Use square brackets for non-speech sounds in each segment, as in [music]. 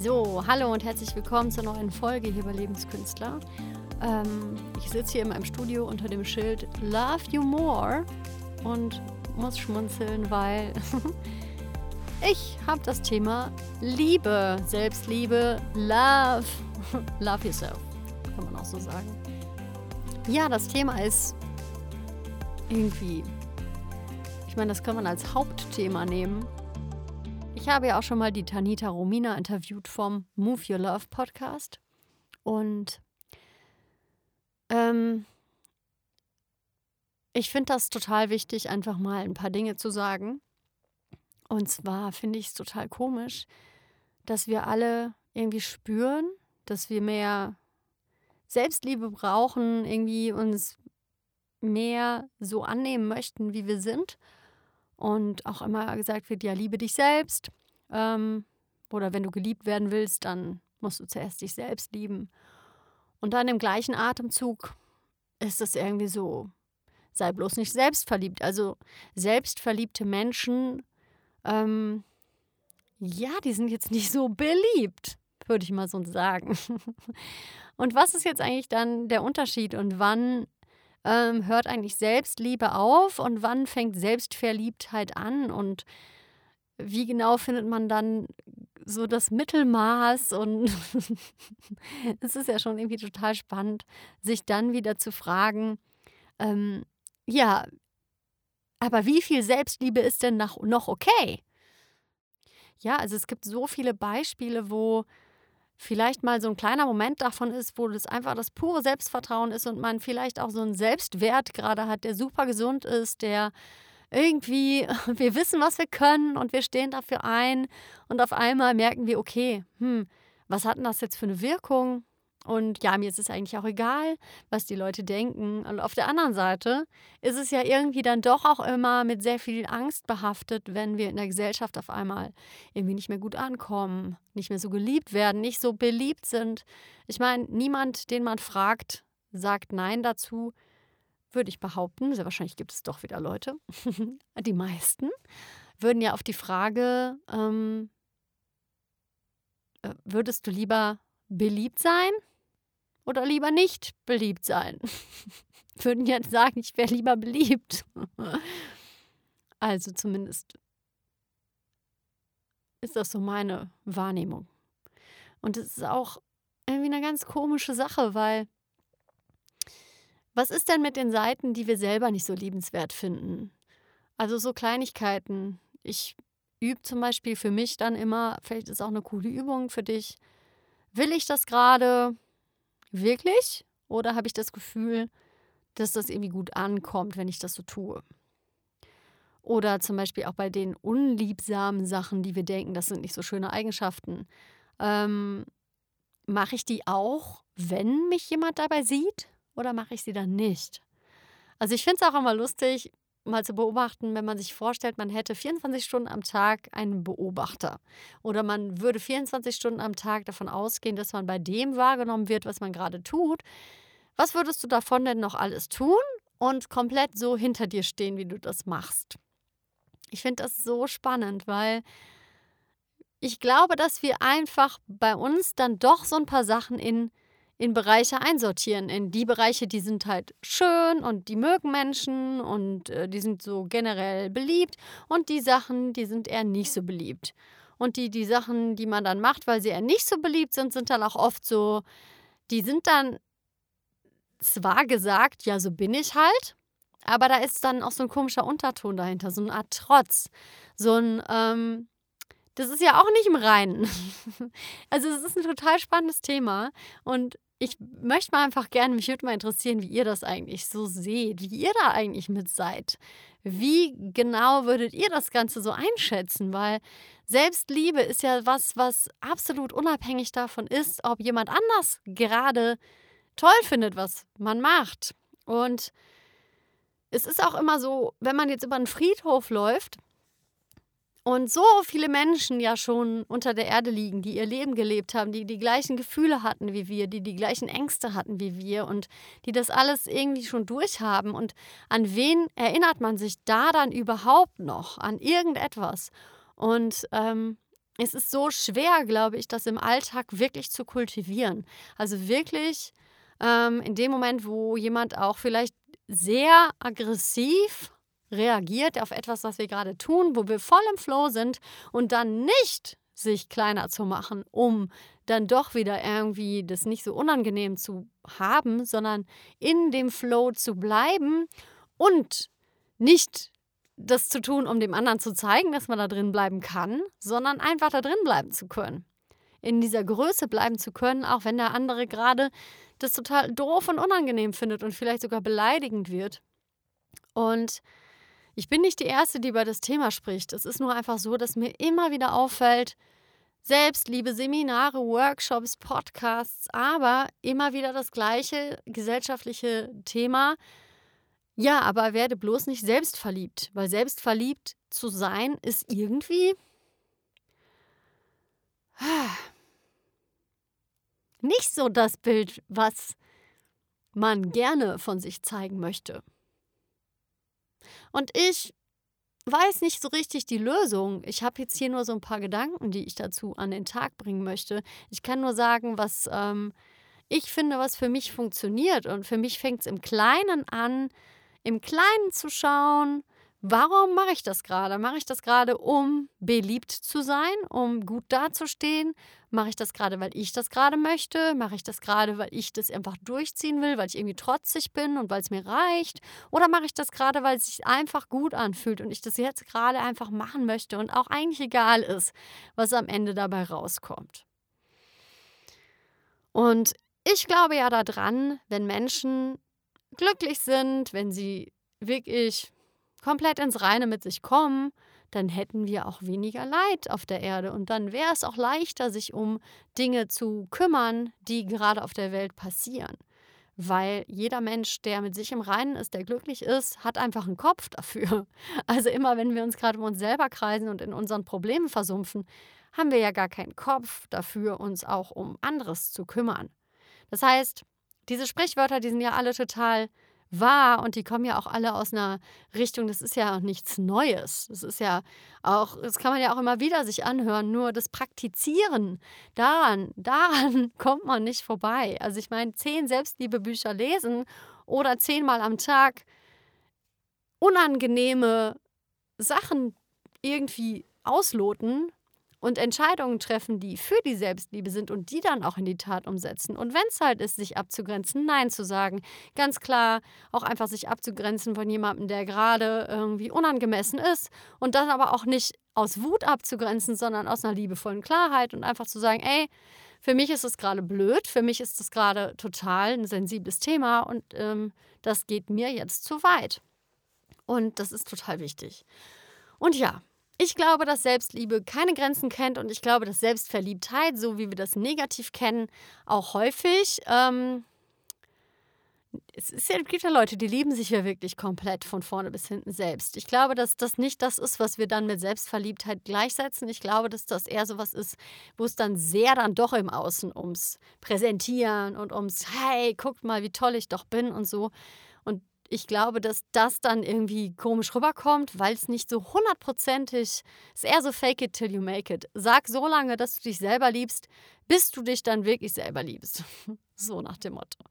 So, hallo und herzlich willkommen zur neuen Folge hier bei Lebenskünstler. Ähm, ich sitze hier in meinem Studio unter dem Schild Love You More und muss schmunzeln, weil [laughs] ich habe das Thema Liebe, Selbstliebe, Love, [laughs] Love Yourself, kann man auch so sagen. Ja, das Thema ist irgendwie, ich meine, das kann man als Hauptthema nehmen ich habe ja auch schon mal die Tanita Romina interviewt vom Move Your Love Podcast. Und ähm, ich finde das total wichtig, einfach mal ein paar Dinge zu sagen. Und zwar finde ich es total komisch, dass wir alle irgendwie spüren, dass wir mehr Selbstliebe brauchen, irgendwie uns mehr so annehmen möchten, wie wir sind und auch immer gesagt wird, ja, liebe dich selbst. Ähm, oder wenn du geliebt werden willst, dann musst du zuerst dich selbst lieben. Und dann im gleichen Atemzug ist es irgendwie so, sei bloß nicht selbstverliebt. Also selbstverliebte Menschen, ähm, ja, die sind jetzt nicht so beliebt, würde ich mal so sagen. [laughs] Und was ist jetzt eigentlich dann der Unterschied und wann ähm, hört eigentlich Selbstliebe auf und wann fängt Selbstverliebtheit an und wie genau findet man dann so das Mittelmaß und [laughs] es ist ja schon irgendwie total spannend, sich dann wieder zu fragen, ähm, ja, aber wie viel Selbstliebe ist denn noch okay? Ja, also es gibt so viele Beispiele, wo vielleicht mal so ein kleiner Moment davon ist, wo das einfach das pure Selbstvertrauen ist und man vielleicht auch so einen Selbstwert gerade hat, der super gesund ist, der irgendwie, [laughs] wir wissen, was wir können und wir stehen dafür ein und auf einmal merken wir, okay, hm, was hat denn das jetzt für eine Wirkung? Und ja, mir ist es eigentlich auch egal, was die Leute denken. Und auf der anderen Seite ist es ja irgendwie dann doch auch immer mit sehr viel Angst behaftet, wenn wir in der Gesellschaft auf einmal irgendwie nicht mehr gut ankommen, nicht mehr so geliebt werden, nicht so beliebt sind. Ich meine, niemand, den man fragt, sagt Nein dazu, würde ich behaupten. Sehr wahrscheinlich gibt es doch wieder Leute. [laughs] die meisten würden ja auf die Frage, ähm, äh, würdest du lieber beliebt sein oder lieber nicht beliebt sein? [laughs] Würden jetzt sagen, ich wäre lieber beliebt. [laughs] also zumindest ist das so meine Wahrnehmung. Und es ist auch irgendwie eine ganz komische Sache, weil was ist denn mit den Seiten, die wir selber nicht so liebenswert finden? Also so Kleinigkeiten. Ich übe zum Beispiel für mich dann immer, vielleicht ist auch eine coole Übung für dich. Will ich das gerade? Wirklich? Oder habe ich das Gefühl, dass das irgendwie gut ankommt, wenn ich das so tue? Oder zum Beispiel auch bei den unliebsamen Sachen, die wir denken, das sind nicht so schöne Eigenschaften. Ähm, mache ich die auch, wenn mich jemand dabei sieht? Oder mache ich sie dann nicht? Also ich finde es auch immer lustig, mal zu beobachten, wenn man sich vorstellt, man hätte 24 Stunden am Tag einen Beobachter. Oder man würde 24 Stunden am Tag davon ausgehen, dass man bei dem wahrgenommen wird, was man gerade tut. Was würdest du davon denn noch alles tun und komplett so hinter dir stehen, wie du das machst? Ich finde das so spannend, weil ich glaube, dass wir einfach bei uns dann doch so ein paar Sachen in in Bereiche einsortieren. In die Bereiche, die sind halt schön und die mögen Menschen und äh, die sind so generell beliebt. Und die Sachen, die sind eher nicht so beliebt. Und die, die Sachen, die man dann macht, weil sie eher nicht so beliebt sind, sind dann auch oft so, die sind dann zwar gesagt, ja, so bin ich halt, aber da ist dann auch so ein komischer Unterton dahinter, so eine Art Trotz, so ein, ähm, das ist ja auch nicht im Reinen. [laughs] Also es ist ein total spannendes Thema und ich möchte mal einfach gerne, mich würde mal interessieren, wie ihr das eigentlich so seht, wie ihr da eigentlich mit seid. Wie genau würdet ihr das Ganze so einschätzen? Weil Selbstliebe ist ja was, was absolut unabhängig davon ist, ob jemand anders gerade toll findet, was man macht. Und es ist auch immer so, wenn man jetzt über einen Friedhof läuft, und so viele Menschen ja schon unter der Erde liegen, die ihr Leben gelebt haben, die die gleichen Gefühle hatten wie wir, die die gleichen Ängste hatten wie wir und die das alles irgendwie schon durchhaben. Und an wen erinnert man sich da dann überhaupt noch? An irgendetwas. Und ähm, es ist so schwer, glaube ich, das im Alltag wirklich zu kultivieren. Also wirklich ähm, in dem Moment, wo jemand auch vielleicht sehr aggressiv reagiert auf etwas, was wir gerade tun, wo wir voll im Flow sind und dann nicht sich kleiner zu machen, um dann doch wieder irgendwie das nicht so unangenehm zu haben, sondern in dem Flow zu bleiben und nicht das zu tun, um dem anderen zu zeigen, dass man da drin bleiben kann, sondern einfach da drin bleiben zu können. In dieser Größe bleiben zu können, auch wenn der andere gerade das total doof und unangenehm findet und vielleicht sogar beleidigend wird. Und ich bin nicht die Erste, die über das Thema spricht. Es ist nur einfach so, dass mir immer wieder auffällt, Selbstliebe, Seminare, Workshops, Podcasts, aber immer wieder das gleiche gesellschaftliche Thema. Ja, aber werde bloß nicht selbstverliebt, weil selbstverliebt zu sein ist irgendwie [sighs] nicht so das Bild, was man gerne von sich zeigen möchte. Und ich weiß nicht so richtig die Lösung. Ich habe jetzt hier nur so ein paar Gedanken, die ich dazu an den Tag bringen möchte. Ich kann nur sagen, was ähm, ich finde, was für mich funktioniert. Und für mich fängt es im Kleinen an, im Kleinen zu schauen, Warum mache ich das gerade? Mache ich das gerade, um beliebt zu sein, um gut dazustehen? Mache ich das gerade, weil ich das gerade möchte? Mache ich das gerade, weil ich das einfach durchziehen will, weil ich irgendwie trotzig bin und weil es mir reicht? Oder mache ich das gerade, weil es sich einfach gut anfühlt und ich das jetzt gerade einfach machen möchte und auch eigentlich egal ist, was am Ende dabei rauskommt? Und ich glaube ja daran, wenn Menschen glücklich sind, wenn sie wirklich komplett ins Reine mit sich kommen, dann hätten wir auch weniger Leid auf der Erde und dann wäre es auch leichter, sich um Dinge zu kümmern, die gerade auf der Welt passieren. Weil jeder Mensch, der mit sich im Reinen ist, der glücklich ist, hat einfach einen Kopf dafür. [laughs] Also immer, wenn wir uns gerade um uns selber kreisen und in unseren Problemen versumpfen, haben wir ja gar keinen Kopf dafür, uns auch um anderes zu kümmern. Das heißt, diese Sprichwörter, die sind ja alle total wahr und die kommen ja auch alle aus einer Richtung, das ist ja auch nichts Neues. Das ist ja auch, das kann man ja auch immer wieder sich anhören, nur das Praktizieren, daran, [laughs] daran kommt man nicht vorbei. Also ich meine, zehn Selbstliebebücher lesen oder zehnmal am Tag unangenehme Sachen irgendwie ausloten, und Entscheidungen treffen, die für die Selbstliebe sind und die dann auch in die Tat umsetzen. Und wenn es halt ist, sich abzugrenzen, Nein zu sagen, ganz klar auch einfach sich abzugrenzen von jemandem, der gerade irgendwie unangemessen ist und dann aber auch nicht aus Wut abzugrenzen, sondern aus einer liebevollen Klarheit und einfach zu sagen, ey, für mich ist es gerade blöd, für mich ist es gerade total ein sensibles Thema und ähm, das geht mir jetzt zu weit. Und das ist total wichtig. Und ja, ich glaube, dass Selbstliebe keine Grenzen kennt und ich glaube, dass Selbstverliebtheit, so wie wir das negativ kennen, auch häufig. Ähm, es, ist ja, gibt ja Leute, die lieben sich ja wirklich komplett von vorne bis hinten selbst. Ich glaube, dass das nicht das ist, was wir dann mit Selbstverliebtheit gleichsetzen. Ich glaube, dass das eher so was ist, wo es dann sehr dann doch im Außen ums Präsentieren und ums, hey, guckt mal, wie toll ich doch bin und so ich glaube, dass das dann irgendwie komisch rüberkommt, weil es nicht so hundertprozentig ist. eher so fake it till you make it. Sag so lange, dass du dich selber liebst, bis du dich dann wirklich selber liebst. [laughs] so nach dem Motto.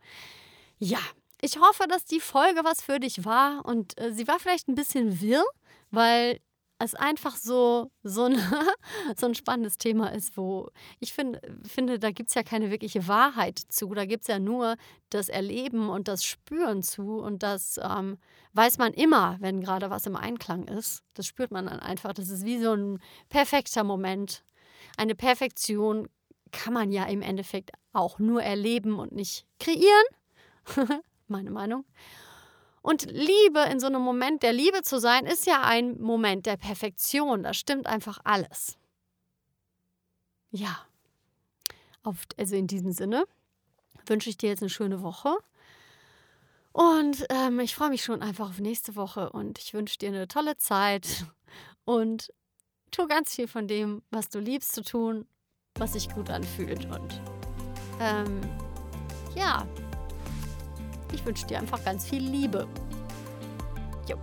Ja, ich hoffe, dass die Folge was für dich war und äh, sie war vielleicht ein bisschen wirr, weil es einfach so, so, ein, [laughs] so ein spannendes Thema ist, wo ich find, finde, da gibt es ja keine wirkliche Wahrheit zu. Da gibt es ja nur das Erleben und das Spüren zu. Und das ähm, weiß man immer, wenn gerade was im Einklang ist. Das spürt man dann einfach. Das ist wie so ein perfekter Moment. Eine Perfektion kann man ja im Endeffekt auch nur erleben und nicht kreieren. [laughs] Meine Meinung. Und Liebe in so einem Moment der Liebe zu sein, ist ja ein Moment der Perfektion. Da stimmt einfach alles. Ja. Auf, also in diesem Sinne wünsche ich dir jetzt eine schöne Woche. Und ähm, ich freue mich schon einfach auf nächste Woche und ich wünsche dir eine tolle Zeit [laughs] und tu ganz viel von dem, was du liebst zu tun, was sich gut anfühlt. Und ähm, ja, ich wünsche dir einfach ganz viel Liebe. Jo.